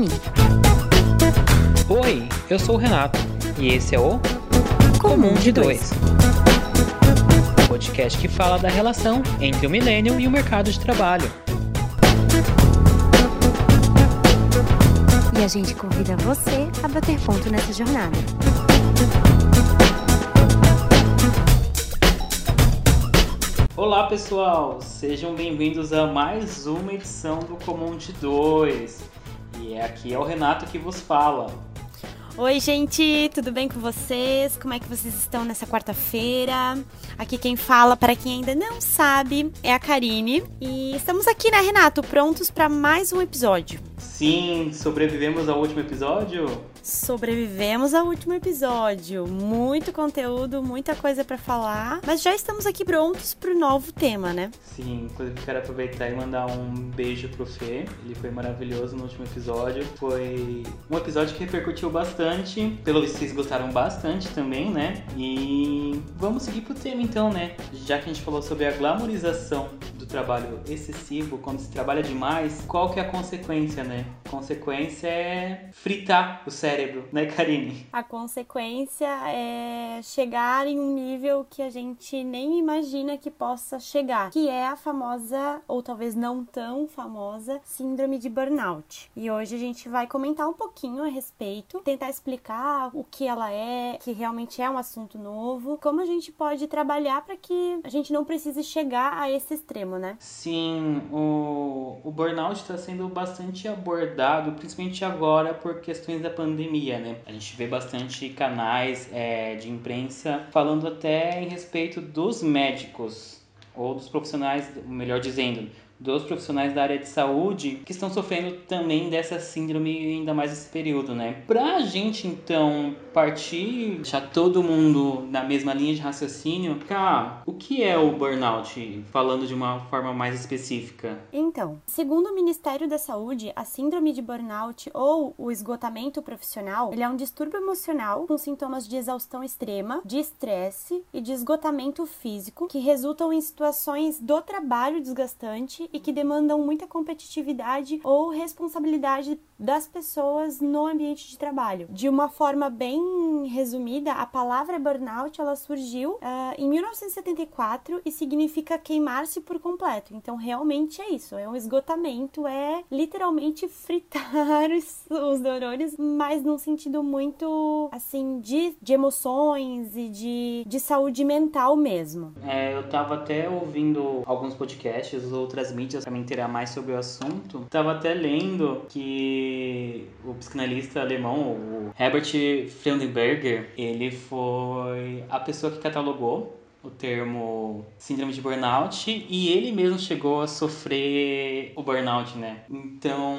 mim. Oi, eu sou o Renato e esse é o Comum de Dois. podcast que fala da relação entre o milênio e o mercado de trabalho. E a gente convida você a bater ponto nessa jornada. Olá pessoal, sejam bem-vindos a mais uma edição do Comum de Dois. E é aqui é o Renato que vos fala. Oi, gente, tudo bem com vocês? Como é que vocês estão nessa quarta-feira? Aqui quem fala, para quem ainda não sabe, é a Karine. E estamos aqui, né, Renato, prontos para mais um episódio. Sim, sobrevivemos ao último episódio? Sobrevivemos ao último episódio. Muito conteúdo, muita coisa para falar, mas já estamos aqui prontos pro novo tema, né? Sim, inclusive quero aproveitar e mandar um beijo pro Fê. Ele foi maravilhoso no último episódio. Foi um episódio que repercutiu bastante. Pelo visto, vocês gostaram bastante também, né? E vamos seguir pro tema então, né? Já que a gente falou sobre a glamorização do trabalho excessivo, quando se trabalha demais, qual que é a consequência, né? A consequência é fritar o cérebro, né, Karine? A consequência é chegar em um nível que a gente nem imagina que possa chegar, que é a famosa, ou talvez não tão famosa, síndrome de burnout. E hoje a gente vai comentar um pouquinho a respeito, tentar explicar o que ela é, que realmente é um assunto novo, como a gente pode trabalhar para que a gente não precise chegar a esse extremo, né? Sim, o, o burnout está sendo bastante abordado, principalmente agora por questões da pandemia, né? A gente vê bastante canais é, de imprensa falando até em respeito dos médicos ou dos profissionais, melhor dizendo, dos profissionais da área de saúde que estão sofrendo também dessa síndrome ainda mais nesse período, né? Pra gente então partir, deixar todo mundo na mesma linha de raciocínio, cá, o que é o burnout, falando de uma forma mais específica? Então, segundo o Ministério da Saúde, a síndrome de burnout ou o esgotamento profissional, ele é um distúrbio emocional com sintomas de exaustão extrema, de estresse e de esgotamento físico que resultam em situações do trabalho desgastante e que demandam muita competitividade ou responsabilidade das pessoas no ambiente de trabalho. De uma forma bem resumida, a palavra burnout ela surgiu uh, em 1974 e significa queimar-se por completo. Então, realmente é isso, é um esgotamento, é literalmente fritar os, os neurônios, mas num sentido muito assim de, de emoções e de, de saúde mental mesmo. É, eu tava até ouvindo alguns podcasts, outras mídias para me inteirar mais sobre o assunto. Tava até lendo que o psicanalista alemão, o Herbert Freudenberger, ele foi a pessoa que catalogou o termo síndrome de burnout e ele mesmo chegou a sofrer o burnout, né? Então,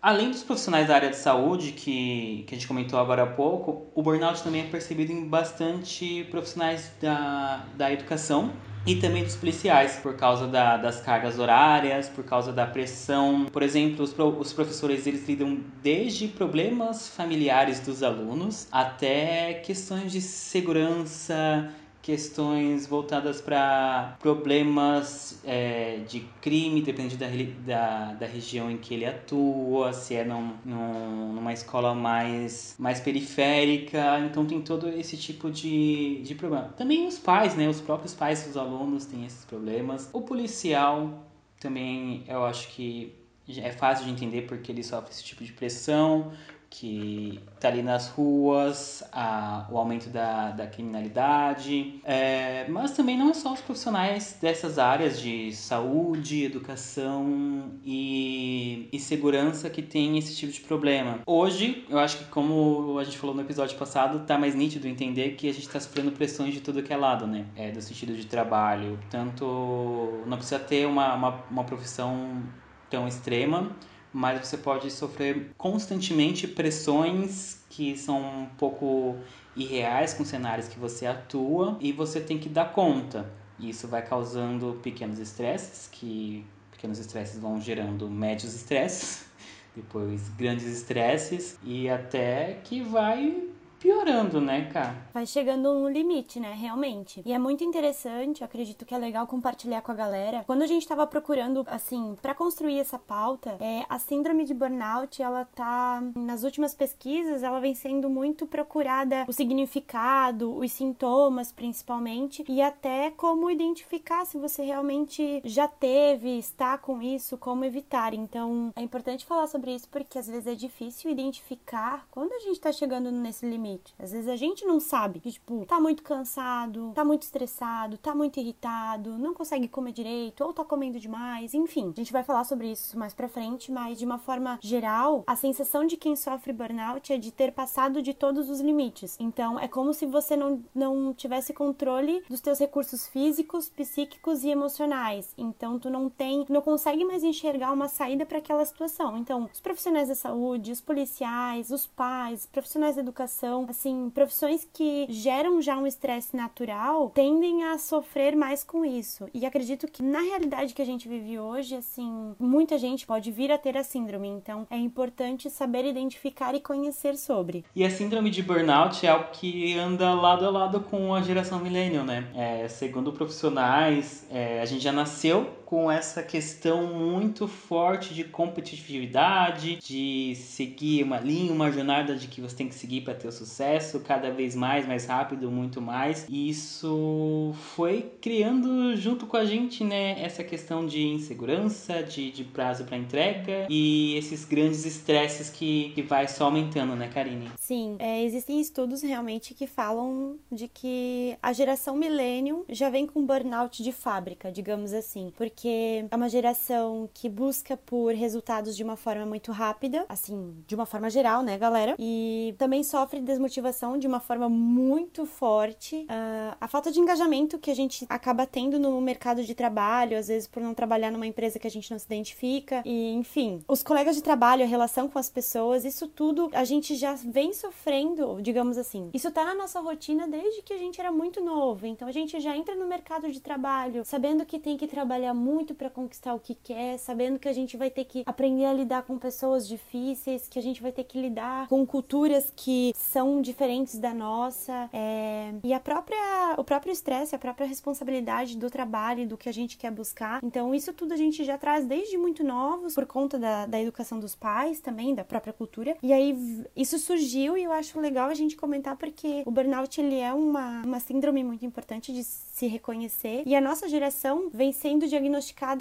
além dos profissionais da área de saúde que, que a gente comentou agora há pouco, o burnout também é percebido em bastante profissionais da, da educação e também dos policiais, por causa da, das cargas horárias, por causa da pressão. Por exemplo, os, os professores eles lidam desde problemas familiares dos alunos até questões de segurança, questões voltadas para problemas é, de crime, depende da, da, da, região em que ele atua, se é num, num, numa escola mais, mais periférica, então tem todo esse tipo de, de problema. Também os pais, né? Os próprios pais dos alunos têm esses problemas. O policial também eu acho que é fácil de entender porque ele sofre esse tipo de pressão que está ali nas ruas, a, o aumento da, da criminalidade, é, mas também não é só os profissionais dessas áreas de saúde, educação e, e segurança que tem esse tipo de problema. Hoje, eu acho que como a gente falou no episódio passado, tá mais nítido entender que a gente está sofrendo pressões de tudo que é lado, né? É, do sentido de trabalho. Tanto não precisa ter uma, uma, uma profissão tão extrema, mas você pode sofrer constantemente pressões que são um pouco irreais com cenários que você atua e você tem que dar conta. Isso vai causando pequenos estresses, que pequenos estresses vão gerando médios estresses, depois grandes estresses e até que vai piorando, né, cara? Vai chegando no limite, né, realmente. E é muito interessante, acredito que é legal compartilhar com a galera. Quando a gente tava procurando, assim, para construir essa pauta, é, a síndrome de burnout, ela tá, nas últimas pesquisas, ela vem sendo muito procurada o significado, os sintomas, principalmente, e até como identificar se você realmente já teve, está com isso, como evitar. Então, é importante falar sobre isso porque às vezes é difícil identificar quando a gente tá chegando nesse limite limite. Às vezes a gente não sabe que, tipo, tá muito cansado, tá muito estressado, tá muito irritado, não consegue comer direito, ou tá comendo demais, enfim. A gente vai falar sobre isso mais pra frente, mas de uma forma geral, a sensação de quem sofre burnout é de ter passado de todos os limites. Então, é como se você não, não tivesse controle dos teus recursos físicos, psíquicos e emocionais. Então, tu não tem, não consegue mais enxergar uma saída para aquela situação. Então, os profissionais da saúde, os policiais, os pais, profissionais da educação, então, assim, profissões que geram já um estresse natural tendem a sofrer mais com isso. E acredito que na realidade que a gente vive hoje, assim, muita gente pode vir a ter a síndrome. Então, é importante saber identificar e conhecer sobre. E a síndrome de burnout é algo que anda lado a lado com a geração millennial, né? É, segundo profissionais, é, a gente já nasceu com essa questão muito forte de competitividade, de seguir uma linha, uma jornada de que você tem que seguir para ter o sucesso cada vez mais, mais rápido, muito mais. E isso foi criando junto com a gente, né, essa questão de insegurança, de, de prazo para entrega e esses grandes estresses que, que vai só aumentando, né, Karine? Sim, é, existem estudos realmente que falam de que a geração millennium já vem com burnout de fábrica, digamos assim, porque porque é uma geração que busca por resultados de uma forma muito rápida, assim, de uma forma geral, né, galera? E também sofre desmotivação de uma forma muito forte. Uh, a falta de engajamento que a gente acaba tendo no mercado de trabalho, às vezes por não trabalhar numa empresa que a gente não se identifica, e enfim, os colegas de trabalho, a relação com as pessoas, isso tudo a gente já vem sofrendo, digamos assim. Isso tá na nossa rotina desde que a gente era muito novo, então a gente já entra no mercado de trabalho sabendo que tem que trabalhar muito muito para conquistar o que quer, sabendo que a gente vai ter que aprender a lidar com pessoas difíceis, que a gente vai ter que lidar com culturas que são diferentes da nossa, é... e a própria, o próprio estresse, a própria responsabilidade do trabalho, do que a gente quer buscar. Então, isso tudo a gente já traz desde muito novos, por conta da, da educação dos pais também, da própria cultura. E aí, isso surgiu e eu acho legal a gente comentar porque o burnout, ele é uma, uma síndrome muito importante de se reconhecer. E a nossa geração vem sendo diagnosticada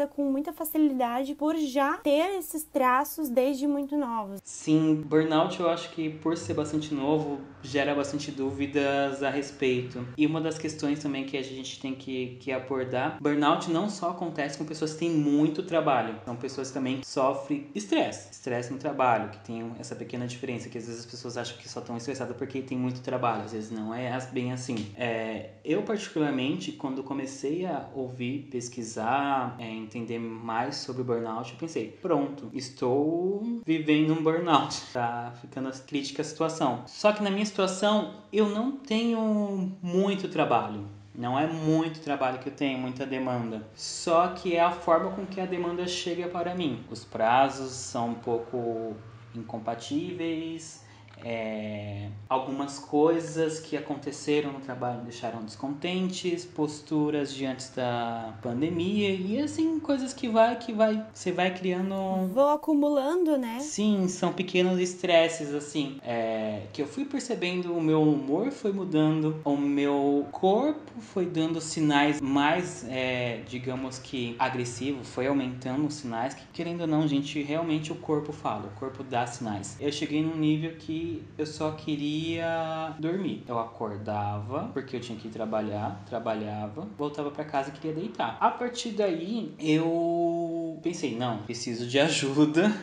com muita facilidade por já ter esses traços desde muito novos. Sim, burnout eu acho que por ser bastante novo gera bastante dúvidas a respeito. E uma das questões também que a gente tem que, que abordar, burnout não só acontece com pessoas que têm muito trabalho, são pessoas que também sofrem estresse, estresse no trabalho, que tem essa pequena diferença, que às vezes as pessoas acham que só estão estressadas porque tem muito trabalho, às vezes não é bem assim. É, eu particularmente quando comecei a ouvir, pesquisar, é, entender mais sobre o burnout, eu pensei, pronto, estou vivendo um burnout, tá ficando crítica a situação. Só que na minha situação, eu não tenho muito trabalho. Não é muito trabalho que eu tenho, muita demanda. Só que é a forma com que a demanda chega para mim. Os prazos são um pouco incompatíveis, é, algumas coisas que aconteceram no trabalho me deixaram descontentes, posturas diante da pandemia e assim coisas que vai que vai você vai criando vou acumulando, né? Sim, são pequenos estresses assim, é, que eu fui percebendo o meu humor foi mudando, o meu corpo foi dando sinais mais, é, digamos que agressivo, foi aumentando os sinais que querendo ou não, gente, realmente o corpo fala, o corpo dá sinais. Eu cheguei num nível que eu só queria dormir. Eu acordava, porque eu tinha que ir trabalhar, trabalhava, voltava para casa e queria deitar. A partir daí, eu pensei, não, preciso de ajuda.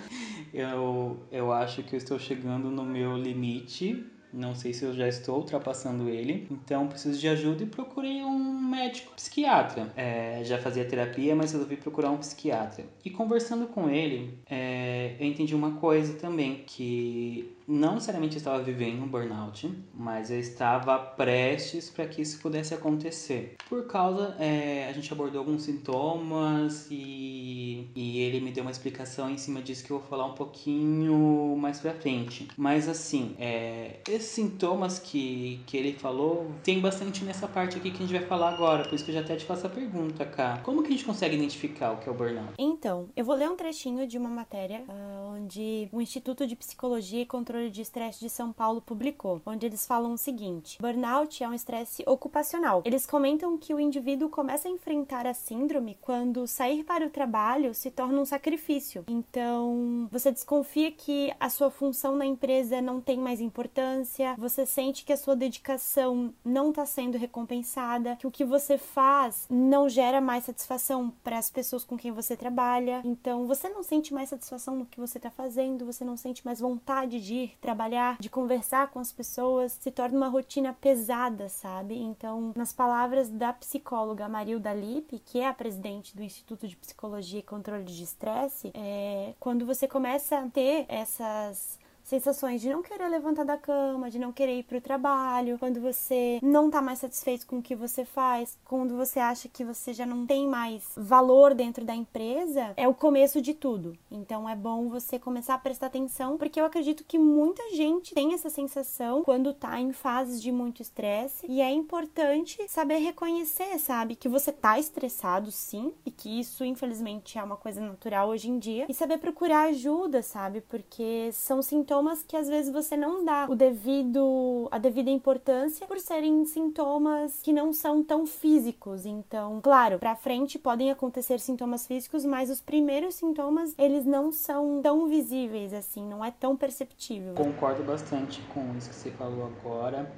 Eu, eu acho que eu estou chegando no meu limite não sei se eu já estou ultrapassando ele, então preciso de ajuda e procurei um médico psiquiatra. É, já fazia terapia, mas resolvi procurar um psiquiatra. E conversando com ele, é, eu entendi uma coisa também, que não necessariamente estava vivendo um burnout, mas eu estava prestes para que isso pudesse acontecer. Por causa, é, a gente abordou alguns sintomas e, e ele me deu uma explicação em cima disso que eu vou falar um pouquinho mais pra frente. Mas assim, é, esses sintomas que, que ele falou tem bastante nessa parte aqui que a gente vai falar agora, por isso que eu já até te faço a pergunta, cá. Como que a gente consegue identificar o que é o burnout? Então, eu vou ler um trechinho de uma matéria uh, onde o Instituto de Psicologia e Controle de Estresse de São Paulo publicou, onde eles falam o seguinte: burnout é um estresse ocupacional. Eles comentam que o indivíduo começa a enfrentar a síndrome quando sair para o trabalho se torna um sacrifício. Então, você desconfia que a sua função na empresa não tem mais importância, você sente que a sua dedicação não está sendo recompensada, que o que você faz não gera mais satisfação para as pessoas com quem você trabalha. Então, você não sente mais satisfação no que você está fazendo, você não sente mais vontade de ir trabalhar, de conversar com as pessoas, se torna uma rotina pesada, sabe? Então, nas palavras da psicóloga Marilda Lippe, que é a presidente do Instituto de Psicologia e Controle de Estresse, é, quando você começa a ter essas sensações de não querer levantar da cama, de não querer ir para o trabalho, quando você não está mais satisfeito com o que você faz, quando você acha que você já não tem mais valor dentro da empresa, é o começo de tudo. Então é bom você começar a prestar atenção, porque eu acredito que muita gente tem essa sensação quando está em fases de muito estresse e é importante saber reconhecer, sabe, que você está estressado sim e que isso infelizmente é uma coisa natural hoje em dia e saber procurar ajuda, sabe? Porque são sintomas sintomas que às vezes você não dá o devido a devida importância por serem sintomas que não são tão físicos. Então, claro, para frente podem acontecer sintomas físicos, mas os primeiros sintomas eles não são tão visíveis assim, não é tão perceptível. Concordo bastante com isso que você falou agora.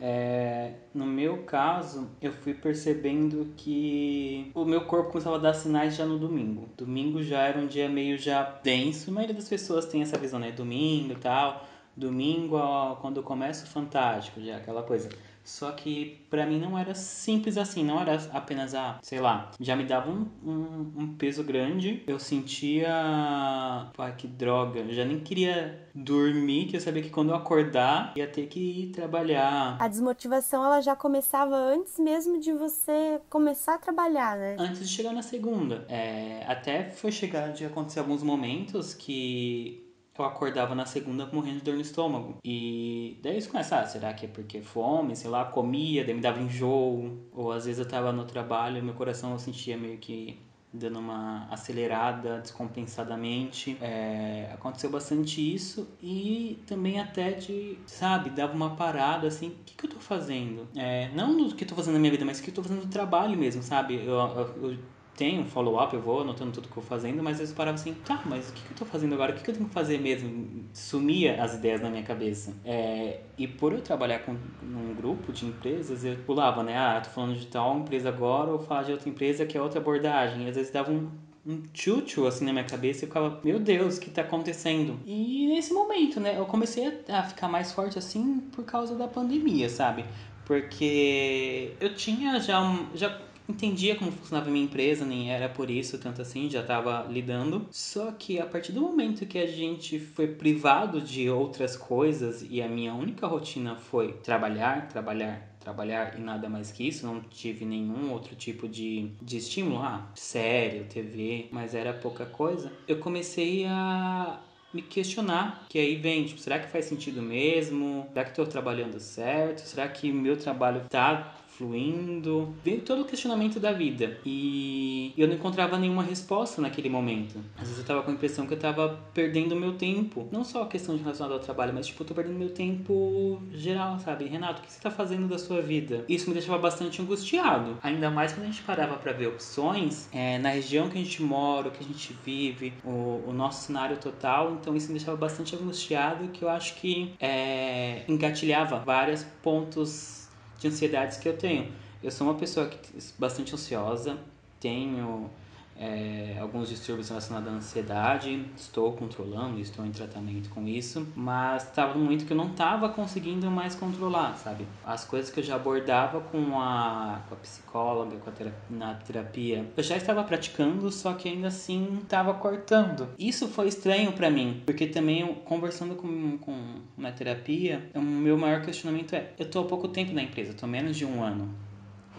É, no meu caso, eu fui percebendo que o meu corpo começava a dar sinais já no domingo. Domingo já era um dia meio já denso. A maioria das pessoas tem essa visão, né? Domingo e tal. Domingo, ó, quando começa o Fantástico, já aquela coisa. Só que para mim não era simples assim, não era apenas a, ah, sei lá, já me dava um, um, um peso grande, eu sentia, pá, que droga, eu já nem queria dormir, que eu sabia que quando eu acordar ia ter que ir trabalhar. A desmotivação ela já começava antes mesmo de você começar a trabalhar, né? Antes de chegar na segunda. É, até foi chegar de acontecer alguns momentos que eu acordava na segunda morrendo de dor no estômago. E daí isso começa, ah, será que é porque fome, sei lá, comia, daí me dava enjoo. Ou às vezes eu tava no trabalho meu coração eu sentia meio que dando uma acelerada descompensadamente. É, aconteceu bastante isso e também até de, sabe, dava uma parada assim, o que, que eu tô fazendo? É, não do que eu tô fazendo na minha vida, mas o que eu tô fazendo no trabalho mesmo, sabe? Eu, eu, eu tenho um follow-up, eu vou anotando tudo que eu fazendo, mas às vezes eu parava assim, tá, mas o que, que eu tô fazendo agora? O que, que eu tenho que fazer mesmo? Sumia as ideias na minha cabeça. É, e por eu trabalhar com um grupo de empresas, eu pulava, né? Ah, tô falando de tal empresa agora, ou falar de outra empresa que é outra abordagem. E às vezes dava um, um tchutchu assim na minha cabeça e eu ficava, meu Deus, o que tá acontecendo? E nesse momento, né, eu comecei a, ficar mais forte assim por causa da pandemia, sabe? Porque eu tinha já já entendia como funcionava a minha empresa, nem era por isso tanto assim, já estava lidando. Só que a partir do momento que a gente foi privado de outras coisas e a minha única rotina foi trabalhar, trabalhar, trabalhar e nada mais que isso, não tive nenhum outro tipo de, de estímulo, ah, série, TV, mas era pouca coisa. Eu comecei a me questionar, que aí vem, tipo, será que faz sentido mesmo? Será que estou trabalhando certo? Será que meu trabalho tá fluindo, veio todo o questionamento da vida. E eu não encontrava nenhuma resposta naquele momento. Às vezes eu tava com a impressão que eu tava perdendo meu tempo. Não só a questão relacionada ao trabalho, mas tipo, eu tô perdendo meu tempo geral, sabe? Renato, o que você tá fazendo da sua vida? Isso me deixava bastante angustiado. Ainda mais quando a gente parava para ver opções é, na região que a gente mora, o que a gente vive, o, o nosso cenário total. Então isso me deixava bastante angustiado, que eu acho que é, engatilhava vários pontos de ansiedades que eu tenho. Eu sou uma pessoa que bastante ansiosa, tenho é, alguns distúrbios relacionados à ansiedade. Estou controlando, estou em tratamento com isso, mas estava muito que eu não estava conseguindo mais controlar, sabe? As coisas que eu já abordava com a, com a psicóloga, com a terapia, na terapia, eu já estava praticando, só que ainda assim estava cortando. Isso foi estranho para mim, porque também eu, conversando com, com na terapia, o meu maior questionamento é: eu tô há pouco tempo na empresa, tô menos de um ano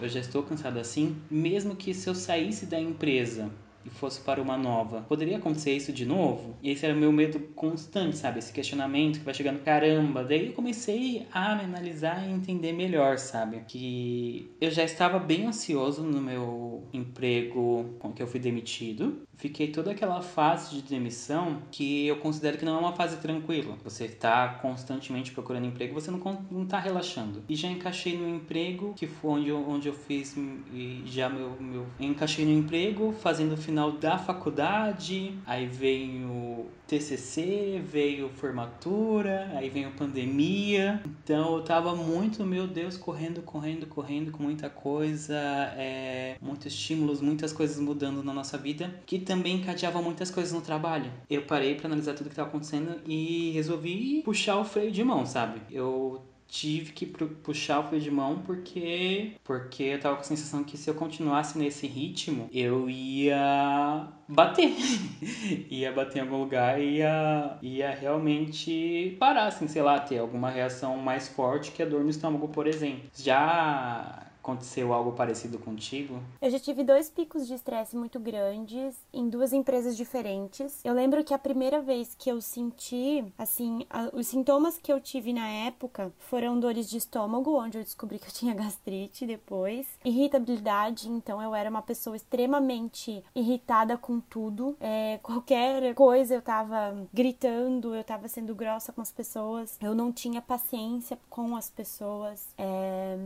eu já estou cansado assim, mesmo que se eu saísse da empresa e fosse para uma nova, poderia acontecer isso de novo? E esse era o meu medo constante, sabe? Esse questionamento que vai chegando, caramba. Daí eu comecei a me analisar e entender melhor, sabe? Que eu já estava bem ansioso no meu emprego com que eu fui demitido fiquei toda aquela fase de demissão que eu considero que não é uma fase tranquila. Você está constantemente procurando emprego, você não, não tá relaxando. E já encaixei no emprego, que foi onde eu, onde eu fiz e já meu, meu... Encaixei no emprego, fazendo o final da faculdade, aí veio TCC, veio formatura, aí veio pandemia. Então eu tava muito, meu Deus, correndo, correndo, correndo com muita coisa, é, muitos estímulos, muitas coisas mudando na nossa vida, que também encadeava muitas coisas no trabalho. Eu parei para analisar tudo que estava acontecendo e resolvi puxar o freio de mão, sabe? Eu tive que puxar o freio de mão porque porque eu tava com a sensação que se eu continuasse nesse ritmo, eu ia bater. ia bater em algum lugar ia, ia realmente parar, assim, sei lá, ter alguma reação mais forte que a dor no estômago, por exemplo. Já Aconteceu algo parecido contigo? Eu já tive dois picos de estresse muito grandes em duas empresas diferentes. Eu lembro que a primeira vez que eu senti, assim, a, os sintomas que eu tive na época foram dores de estômago, onde eu descobri que eu tinha gastrite depois, irritabilidade, então eu era uma pessoa extremamente irritada com tudo. É, qualquer coisa eu tava gritando, eu tava sendo grossa com as pessoas, eu não tinha paciência com as pessoas. É,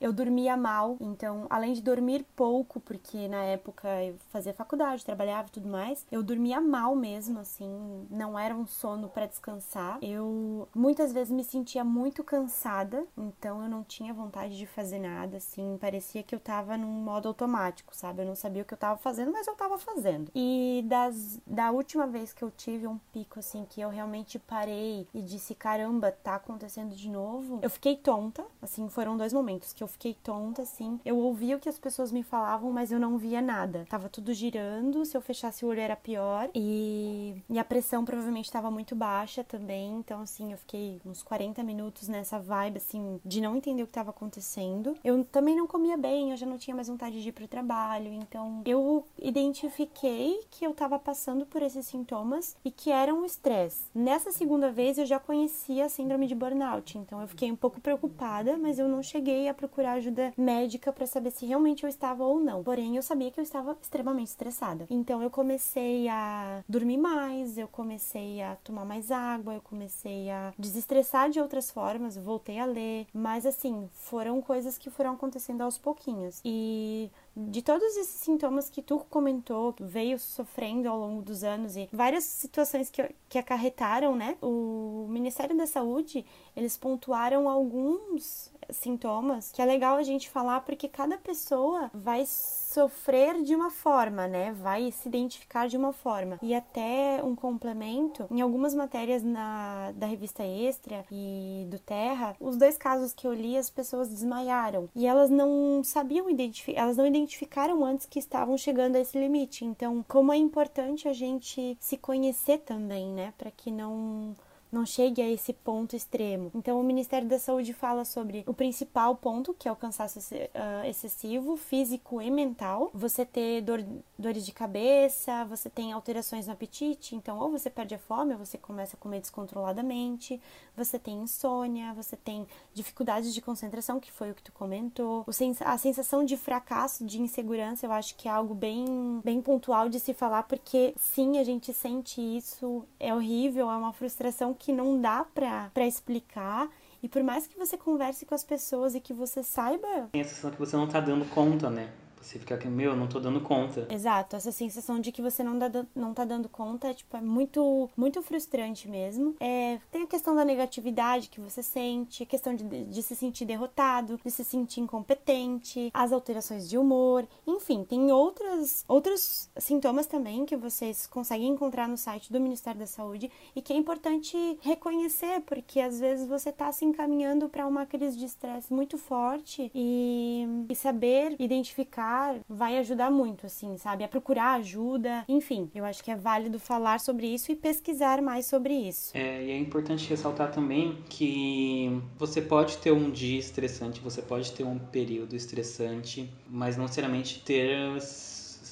eu dormia mal, então, além de dormir pouco, porque na época eu fazia faculdade, trabalhava e tudo mais, eu dormia mal mesmo, assim, não era um sono para descansar. Eu muitas vezes me sentia muito cansada, então eu não tinha vontade de fazer nada, assim, parecia que eu tava num modo automático, sabe? Eu não sabia o que eu tava fazendo, mas eu tava fazendo. E das, da última vez que eu tive um pico, assim, que eu realmente parei e disse: caramba, tá acontecendo de novo, eu fiquei tonta, assim, foram dois momentos que eu eu fiquei tonta, assim. Eu ouvia o que as pessoas me falavam, mas eu não via nada. Tava tudo girando, se eu fechasse o olho era pior. E, e a pressão provavelmente estava muito baixa também. Então, assim, eu fiquei uns 40 minutos nessa vibe, assim, de não entender o que estava acontecendo. Eu também não comia bem, eu já não tinha mais vontade de ir pro trabalho. Então, eu identifiquei que eu tava passando por esses sintomas e que eram um estresse. Nessa segunda vez, eu já conhecia a síndrome de burnout. Então, eu fiquei um pouco preocupada, mas eu não cheguei a procurar procurar ajuda médica para saber se realmente eu estava ou não. Porém, eu sabia que eu estava extremamente estressada. Então, eu comecei a dormir mais, eu comecei a tomar mais água, eu comecei a desestressar de outras formas, voltei a ler. Mas, assim, foram coisas que foram acontecendo aos pouquinhos. E de todos esses sintomas que tu comentou, que veio sofrendo ao longo dos anos e várias situações que, que acarretaram, né? O Ministério da Saúde, eles pontuaram alguns sintomas que é legal a gente falar porque cada pessoa vai sofrer de uma forma, né? Vai se identificar de uma forma. E até um complemento, em algumas matérias na, da revista Extra e do Terra, os dois casos que eu li, as pessoas desmaiaram. E elas não sabiam identificar, elas não identificaram antes que estavam chegando a esse limite. Então, como é importante a gente se conhecer também, né? Para que não não chegue a esse ponto extremo. Então, o Ministério da Saúde fala sobre o principal ponto, que é o cansaço ah, excessivo, físico e mental. Você ter dor, dores de cabeça, você tem alterações no apetite, então ou você perde a fome ou você começa a comer descontroladamente, você tem insônia, você tem dificuldades de concentração, que foi o que tu comentou. A sensação de fracasso, de insegurança, eu acho que é algo bem, bem pontual de se falar, porque sim, a gente sente isso, é horrível, é uma frustração que não dá para explicar. E por mais que você converse com as pessoas e que você saiba. Tem a sensação que você não tá dando conta, né? Você fica aqui, meu, não tô dando conta. Exato, essa sensação de que você não, dá, não tá dando conta, tipo, é muito, muito frustrante mesmo. É, tem a questão da negatividade que você sente, a questão de, de se sentir derrotado, de se sentir incompetente, as alterações de humor, enfim, tem outras, outros sintomas também que vocês conseguem encontrar no site do Ministério da Saúde e que é importante reconhecer, porque às vezes você tá se encaminhando para uma crise de estresse muito forte e, e saber identificar vai ajudar muito, assim, sabe? A procurar ajuda, enfim, eu acho que é válido falar sobre isso e pesquisar mais sobre isso. É, e é importante ressaltar também que você pode ter um dia estressante, você pode ter um período estressante, mas não necessariamente ter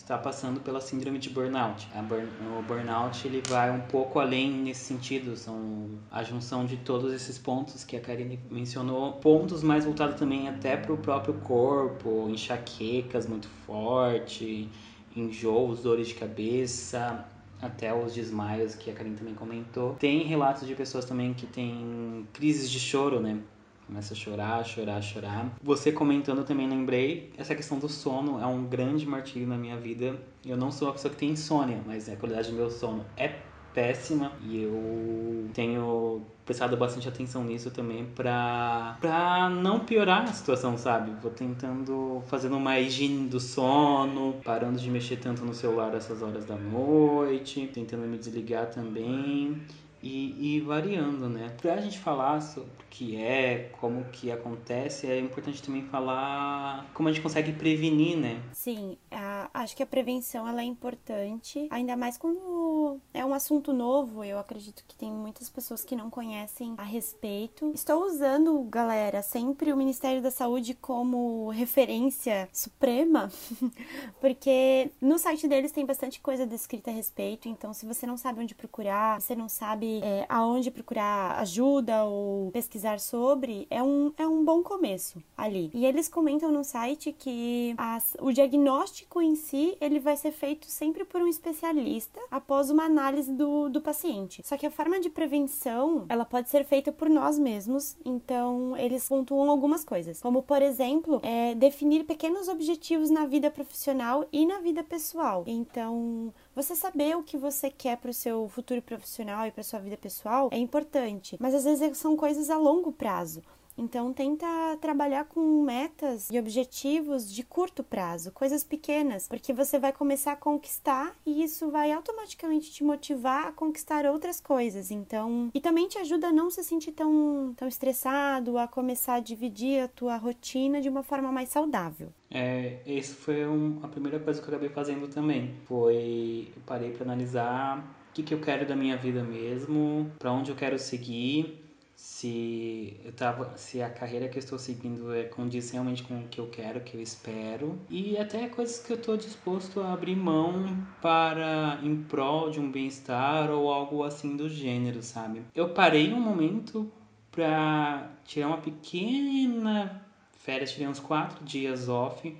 está passando pela síndrome de burnout. Burn, o burnout ele vai um pouco além nesse sentido, são a junção de todos esses pontos que a Karine mencionou, pontos mais voltados também até para o próprio corpo, enxaquecas muito forte, enjoos, dores de cabeça, até os desmaios que a Karine também comentou. Tem relatos de pessoas também que têm crises de choro, né? Começa a chorar, chorar, chorar. Você comentando também lembrei, essa questão do sono é um grande martírio na minha vida. Eu não sou uma pessoa que tem insônia, mas a qualidade do meu sono é péssima e eu tenho prestado bastante atenção nisso também pra, pra não piorar a situação, sabe? Vou tentando, fazendo uma higiene do sono, parando de mexer tanto no celular essas horas da noite, tentando me desligar também e, e, variando, né? Para a gente falar sobre o que é, como que acontece, é importante também falar como a gente consegue prevenir, né? Sim, a, acho que a prevenção ela é importante, ainda mais quando é um assunto novo. Eu acredito que tem muitas pessoas que não conhecem a respeito. Estou usando, galera, sempre o Ministério da Saúde como referência suprema, porque no site deles tem bastante coisa descrita a respeito. Então, se você não sabe onde procurar, você não sabe é, aonde procurar ajuda ou pesquisar sobre, é um, é um bom começo ali. E eles comentam no site que as, o diagnóstico em ele vai ser feito sempre por um especialista após uma análise do, do paciente. Só que a forma de prevenção, ela pode ser feita por nós mesmos, então eles pontuam algumas coisas, como por exemplo, é, definir pequenos objetivos na vida profissional e na vida pessoal. Então, você saber o que você quer para o seu futuro profissional e para sua vida pessoal é importante, mas às vezes são coisas a longo prazo. Então tenta trabalhar com metas e objetivos de curto prazo, coisas pequenas, porque você vai começar a conquistar e isso vai automaticamente te motivar a conquistar outras coisas. Então, e também te ajuda a não se sentir tão tão estressado, a começar a dividir a tua rotina de uma forma mais saudável. É, esse foi um, a primeira coisa que eu acabei fazendo também. Foi parei para analisar o que, que eu quero da minha vida mesmo, para onde eu quero seguir se eu tava, se a carreira que eu estou seguindo é condiz realmente com o que eu quero, que eu espero, e até coisas que eu estou disposto a abrir mão para em prol de um bem-estar ou algo assim do gênero, sabe? Eu parei um momento para tirar uma pequena férias, tirei uns quatro dias off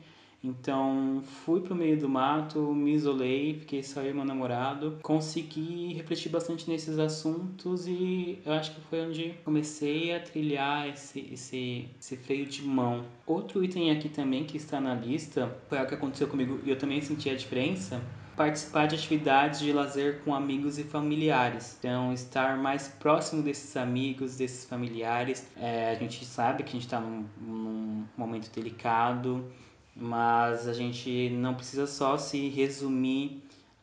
então fui pro meio do mato, me isolei, fiquei só eu e meu namorado, consegui refletir bastante nesses assuntos e eu acho que foi onde comecei a trilhar esse, esse, esse freio de mão. Outro item aqui também que está na lista foi algo que aconteceu comigo e eu também senti a diferença participar de atividades de lazer com amigos e familiares. Então, estar mais próximo desses amigos, desses familiares. É, a gente sabe que a gente está num, num momento delicado, mas a gente não precisa só se resumir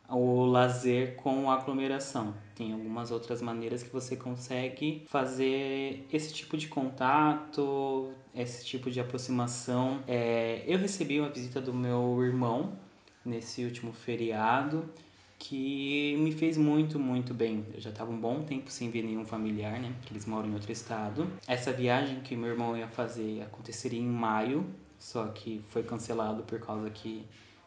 o lazer com aglomeração. Tem algumas outras maneiras que você consegue fazer esse tipo de contato, esse tipo de aproximação. É, eu recebi uma visita do meu irmão nesse último feriado que me fez muito, muito bem. Eu já estava um bom tempo sem ver nenhum familiar, né? Que eles moram em outro estado. Essa viagem que meu irmão ia fazer aconteceria em maio só que foi cancelado por causa que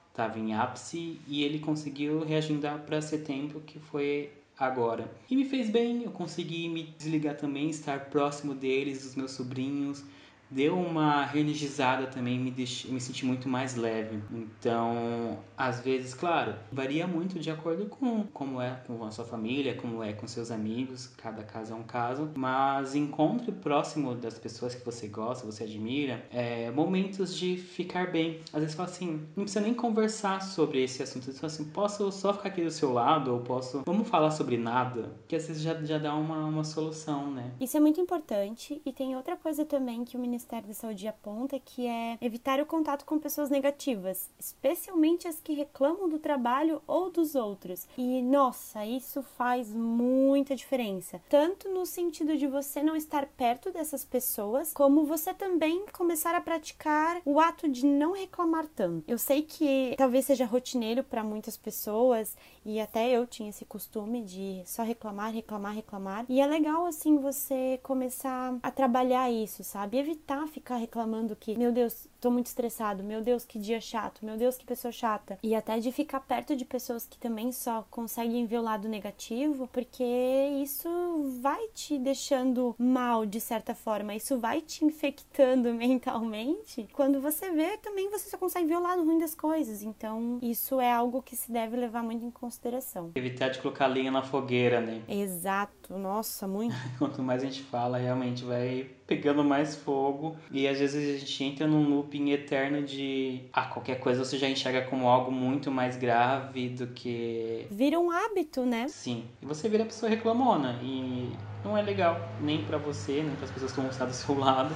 estava em ápice e ele conseguiu reagendar para setembro, que foi agora. E me fez bem, eu consegui me desligar também, estar próximo deles, dos meus sobrinhos, deu uma reenergizada também, me, deix... me senti muito mais leve. Então, às vezes, claro, varia muito de acordo com como é com a sua família, como é com seus amigos, cada caso é um caso, mas encontre próximo das pessoas que você gosta, você admira, é, momentos de ficar bem. Às vezes fala assim, não precisa nem conversar sobre esse assunto, você fala assim, posso só ficar aqui do seu lado, ou posso, vamos falar sobre nada, que às vezes já, já dá uma, uma solução, né? Isso é muito importante, e tem outra coisa também que o Ministério da Saúde aponta, que é evitar o contato com pessoas negativas, especialmente as que reclamam do trabalho ou dos outros. E nossa, isso faz muita diferença, tanto no sentido de você não estar perto dessas pessoas, como você também começar a praticar o ato de não reclamar tanto. Eu sei que talvez seja rotineiro para muitas pessoas e até eu tinha esse costume de só reclamar, reclamar, reclamar. E é legal assim você começar a trabalhar isso, sabe? Evitar ficar reclamando que, meu Deus, tô muito estressado, meu Deus, que dia chato, meu Deus, que pessoa chata. E até de ficar perto de pessoas que também só conseguem ver o lado negativo, porque isso vai te deixando mal de certa forma, isso vai te infectando mentalmente. Quando você vê, também você só consegue ver o lado ruim das coisas. Então, isso é algo que se deve levar muito em consideração. Evitar de colocar linha na fogueira, né? Exato, nossa, muito. Quanto mais a gente fala, realmente vai pegando mais fogo e às vezes a gente entra num looping eterno de ah, qualquer coisa você já enxerga como algo muito mais grave do que vira um hábito, né? Sim. E você vira a pessoa reclamona e não é legal nem para você, nem para as pessoas que vão estar do seu lado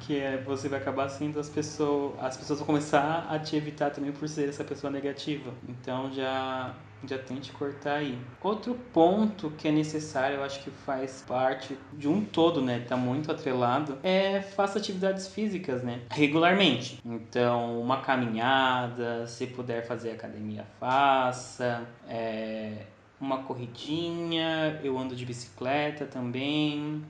que é você vai acabar sendo as pessoas as pessoas vão começar a te evitar também por ser essa pessoa negativa então já já tente cortar aí. Outro ponto que é necessário eu acho que faz parte de um todo né tá muito atrelado é faça atividades físicas né regularmente. Então uma caminhada se puder fazer academia faça é, uma corridinha eu ando de bicicleta também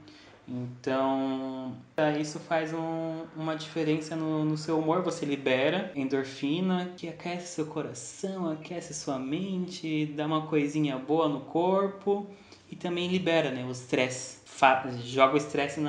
então, isso faz um, uma diferença no, no, seu humor. Você libera endorfina, que aquece seu coração, aquece sua mente, dá uma coisinha boa no corpo e também libera né, o estresse. Joga o estresse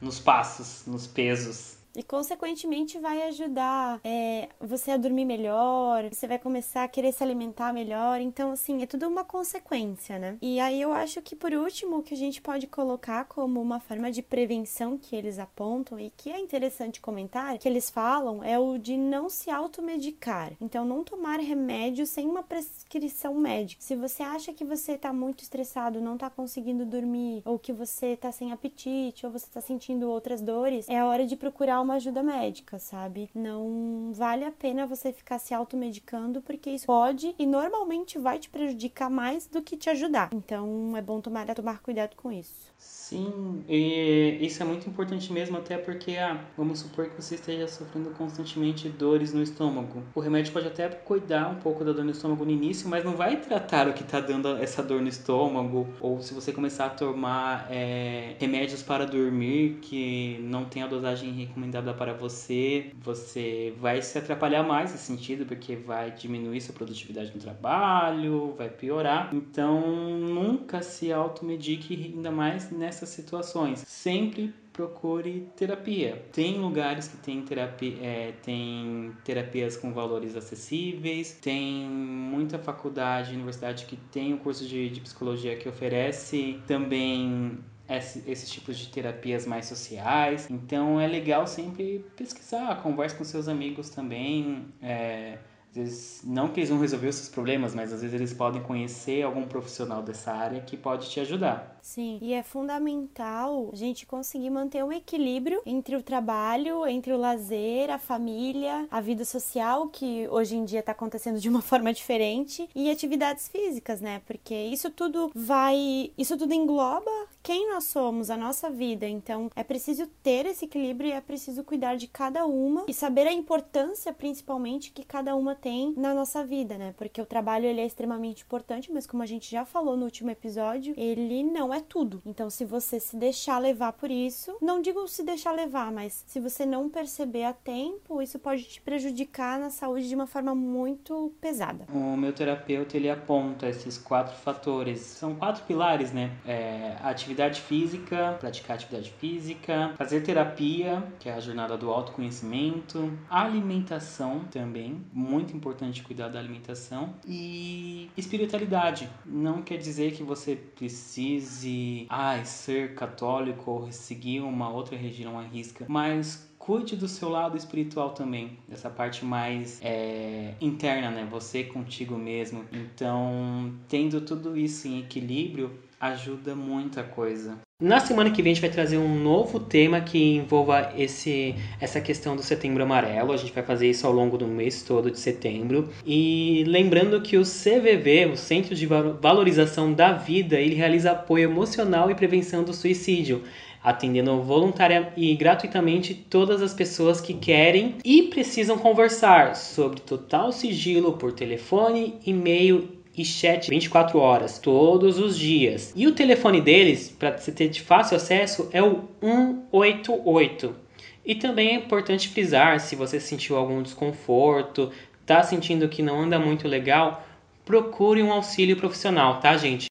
nos passos, nos pesos. E, consequentemente, vai ajudar é, você a dormir melhor, você vai começar a querer se alimentar melhor. Então, assim, é tudo uma consequência, né? E aí eu acho que, por último, o que a gente pode colocar como uma forma de prevenção que eles apontam e que é interessante comentar, que eles falam, é o de não se automedicar. Então, não tomar remédio sem uma prescrição médica. Se você acha que você tá muito estressado, não tá conseguindo dormir, ou que você tá sem apetite, ou você tá sentindo outras dores, é a hora de procurar uma uma ajuda médica, sabe? Não vale a pena você ficar se automedicando, porque isso pode e normalmente vai te prejudicar mais do que te ajudar. Então é bom tomar, tomar cuidado com isso. Sim, e isso é muito importante mesmo, até porque, ah, vamos supor que você esteja sofrendo constantemente dores no estômago. O remédio pode até cuidar um pouco da dor no estômago no início, mas não vai tratar o que está dando essa dor no estômago. Ou se você começar a tomar é, remédios para dormir que não tem a dosagem recomendada para você, você vai se atrapalhar mais nesse sentido, porque vai diminuir sua produtividade no trabalho, vai piorar. Então, nunca se automedique, ainda mais nessas situações. Sempre procure terapia. Tem lugares que tem, terapia, é, tem terapias com valores acessíveis, tem muita faculdade, universidade que tem o um curso de, de psicologia que oferece também esse, esses tipos de terapias mais sociais. Então é legal sempre pesquisar, converse com seus amigos também. É, às vezes, não que eles vão resolver os seus problemas, mas às vezes eles podem conhecer algum profissional dessa área que pode te ajudar. Sim, e é fundamental a gente conseguir manter um equilíbrio entre o trabalho, entre o lazer, a família, a vida social, que hoje em dia está acontecendo de uma forma diferente, e atividades físicas, né? Porque isso tudo vai. Isso tudo engloba quem nós somos, a nossa vida. Então é preciso ter esse equilíbrio e é preciso cuidar de cada uma e saber a importância, principalmente, que cada uma tem na nossa vida, né? Porque o trabalho ele é extremamente importante, mas como a gente já falou no último episódio, ele não é é tudo. Então, se você se deixar levar por isso, não digo se deixar levar, mas se você não perceber a tempo, isso pode te prejudicar na saúde de uma forma muito pesada. O meu terapeuta ele aponta esses quatro fatores. São quatro pilares, né? É, atividade física, praticar atividade física, fazer terapia, que é a jornada do autoconhecimento, alimentação também, muito importante cuidar da alimentação e espiritualidade. Não quer dizer que você precise ai, ser católico ou seguir uma outra religião à risca, mas cuide do seu lado espiritual também, dessa parte mais é, interna, né? Você contigo mesmo. Então, tendo tudo isso em equilíbrio, ajuda muita coisa. Na semana que vem a gente vai trazer um novo tema que envolva esse, essa questão do setembro amarelo. A gente vai fazer isso ao longo do mês todo de setembro. E lembrando que o CVV, o Centro de Valorização da Vida, ele realiza apoio emocional e prevenção do suicídio atendendo voluntária e gratuitamente todas as pessoas que querem e precisam conversar sobre total sigilo por telefone, e-mail e chat 24 horas, todos os dias. E o telefone deles, para você ter de fácil acesso, é o 188. E também é importante frisar, se você sentiu algum desconforto, tá sentindo que não anda muito legal, procure um auxílio profissional, tá, gente?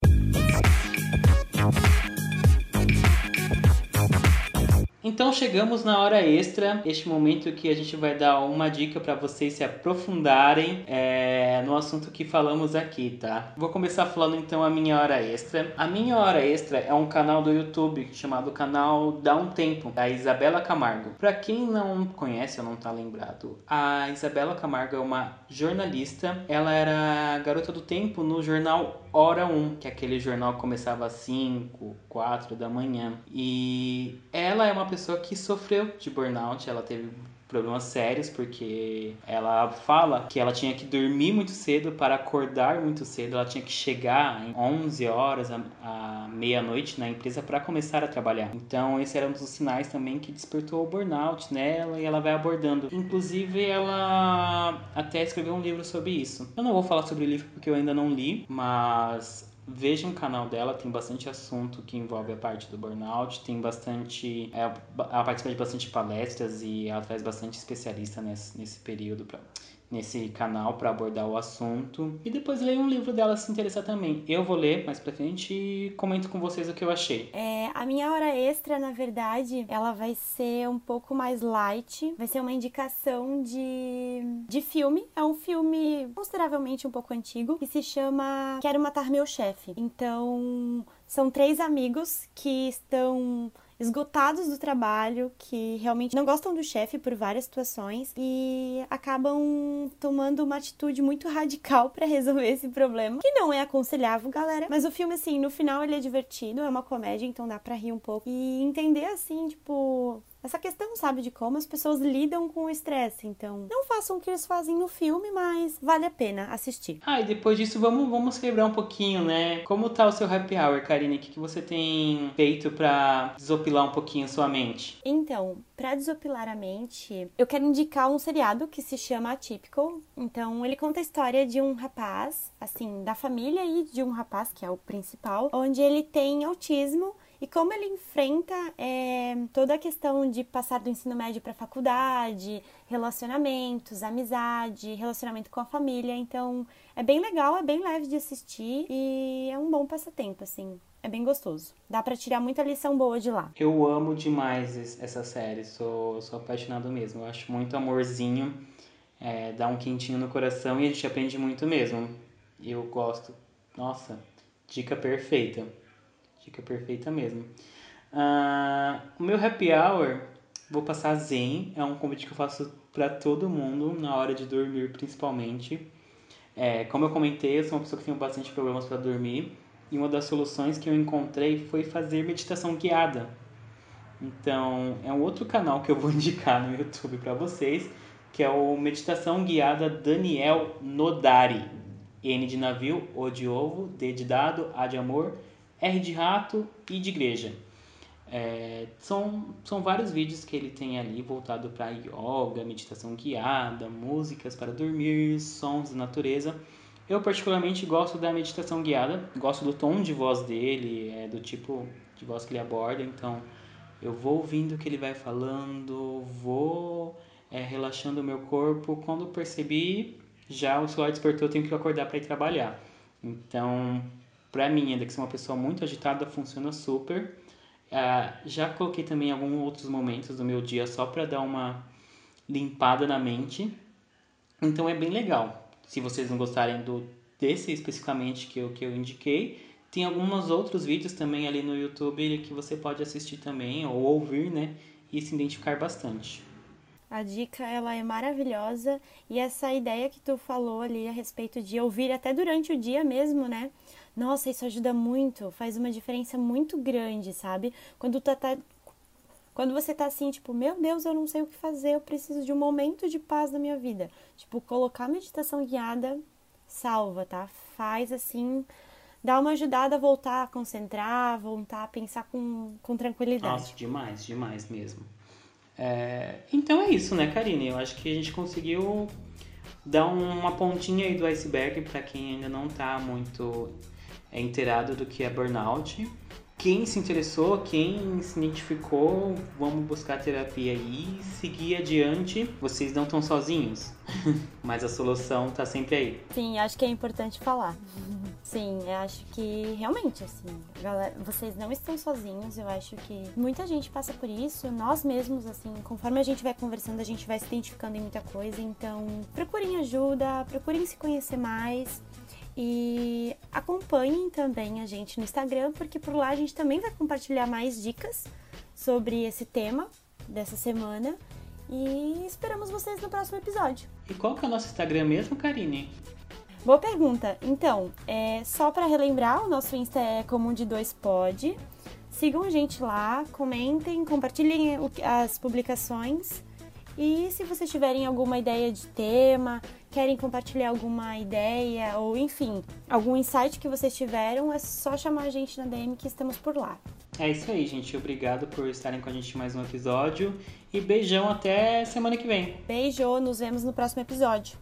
Então chegamos na hora extra, este momento que a gente vai dar uma dica para vocês se aprofundarem é, no assunto que falamos aqui, tá? Vou começar falando então a minha hora extra. A minha hora extra é um canal do YouTube chamado canal Dá um Tempo, da Isabela Camargo. Para quem não conhece ou não tá lembrado, a Isabela Camargo é uma jornalista. Ela era garota do tempo no jornal Hora 1, que é aquele jornal começava às 5, 4 da manhã. E ela é uma pessoa que sofreu de burnout, ela teve problemas sérios, porque ela fala que ela tinha que dormir muito cedo para acordar muito cedo, ela tinha que chegar em 11 horas à, meia-noite na empresa para começar a trabalhar. Então, esse era um dos sinais também que despertou o burnout nela e ela vai abordando. Inclusive, ela até escreveu um livro sobre isso. Eu não vou falar sobre o livro porque eu ainda não li, mas Vejam o canal dela, tem bastante assunto que envolve a parte do burnout, tem bastante. É, ela participa de bastante palestras e ela traz bastante especialista nesse, nesse período pra, nesse canal para abordar o assunto. E depois leia um livro dela se interessar também. Eu vou ler mais pra frente e comento com vocês o que eu achei. É, a minha hora extra, na verdade, ela vai ser um pouco mais light. Vai ser uma indicação de, de filme. É um filme consideravelmente um pouco antigo que se chama Quero Matar Meu Chefe. Então, são três amigos que estão esgotados do trabalho, que realmente não gostam do chefe por várias situações e acabam tomando uma atitude muito radical para resolver esse problema, que não é aconselhável, galera. Mas o filme assim, no final ele é divertido, é uma comédia, então dá para rir um pouco e entender assim, tipo, essa questão, sabe, de como as pessoas lidam com o estresse. Então, não façam o que eles fazem no filme, mas vale a pena assistir. Ah, e depois disso, vamos, vamos quebrar um pouquinho, né? Como tá o seu happy hour, Karine? O que, que você tem feito para desopilar um pouquinho sua mente? Então, para desopilar a mente, eu quero indicar um seriado que se chama Atypical. Então, ele conta a história de um rapaz, assim, da família e de um rapaz, que é o principal, onde ele tem autismo e como ele enfrenta é, toda a questão de passar do ensino médio para a faculdade, relacionamentos, amizade, relacionamento com a família. Então, é bem legal, é bem leve de assistir e é um bom passatempo, assim. É bem gostoso. Dá para tirar muita lição boa de lá. Eu amo demais essa série, sou, sou apaixonado mesmo. Eu acho muito amorzinho, é, dá um quentinho no coração e a gente aprende muito mesmo. Eu gosto. Nossa, dica perfeita. Fica perfeita mesmo. Uh, o meu happy hour, vou passar zen. É um convite que eu faço para todo mundo, na hora de dormir principalmente. É, como eu comentei, eu sou uma pessoa que tem bastante problemas para dormir. E uma das soluções que eu encontrei foi fazer meditação guiada. Então, é um outro canal que eu vou indicar no YouTube para vocês, que é o Meditação Guiada Daniel Nodari. N de navio, O de ovo, D de dado, A de amor, R de rato e de igreja. É, são, são vários vídeos que ele tem ali voltado para yoga, meditação guiada, músicas para dormir, sons da natureza. Eu particularmente gosto da meditação guiada, gosto do tom de voz dele, é, do tipo de voz que ele aborda, então eu vou ouvindo o que ele vai falando, vou é, relaxando o meu corpo. Quando percebi, já o celular despertou, eu tenho que acordar para ir trabalhar. Então Pra mim, ainda que sou uma pessoa muito agitada, funciona super. Uh, já coloquei também alguns outros momentos do meu dia só para dar uma limpada na mente. Então é bem legal. Se vocês não gostarem do desse especificamente que eu, que eu indiquei, tem alguns outros vídeos também ali no YouTube que você pode assistir também ou ouvir, né? E se identificar bastante. A dica ela é maravilhosa e essa ideia que tu falou ali a respeito de ouvir até durante o dia mesmo, né? Nossa, isso ajuda muito, faz uma diferença muito grande, sabe? Quando tu tá quando você tá assim, tipo, meu Deus, eu não sei o que fazer, eu preciso de um momento de paz na minha vida. Tipo, colocar meditação guiada salva, tá? Faz assim, dá uma ajudada a voltar a concentrar, voltar a pensar com, com tranquilidade. Nossa, demais, demais mesmo. É, então é isso, né, Karine? Eu acho que a gente conseguiu dar uma pontinha aí do iceberg para quem ainda não tá muito é, inteirado do que é burnout. Quem se interessou, quem se identificou, vamos buscar terapia e seguir adiante. Vocês não estão sozinhos, mas a solução está sempre aí. Sim, acho que é importante falar. Sim, eu acho que realmente, assim, galera, vocês não estão sozinhos. Eu acho que muita gente passa por isso. Nós mesmos, assim, conforme a gente vai conversando, a gente vai se identificando em muita coisa. Então, procurem ajuda, procurem se conhecer mais. E acompanhem também a gente no Instagram, porque por lá a gente também vai compartilhar mais dicas sobre esse tema dessa semana. E esperamos vocês no próximo episódio. E qual que é o nosso Instagram mesmo, Karine? Boa pergunta. Então, é só para relembrar, o nosso Insta é comum de dois pod. Sigam a gente lá, comentem, compartilhem as publicações. E se vocês tiverem alguma ideia de tema, querem compartilhar alguma ideia ou enfim, algum insight que vocês tiveram, é só chamar a gente na DM que estamos por lá. É isso aí, gente. Obrigado por estarem com a gente em mais um episódio e beijão até semana que vem. Beijo, nos vemos no próximo episódio.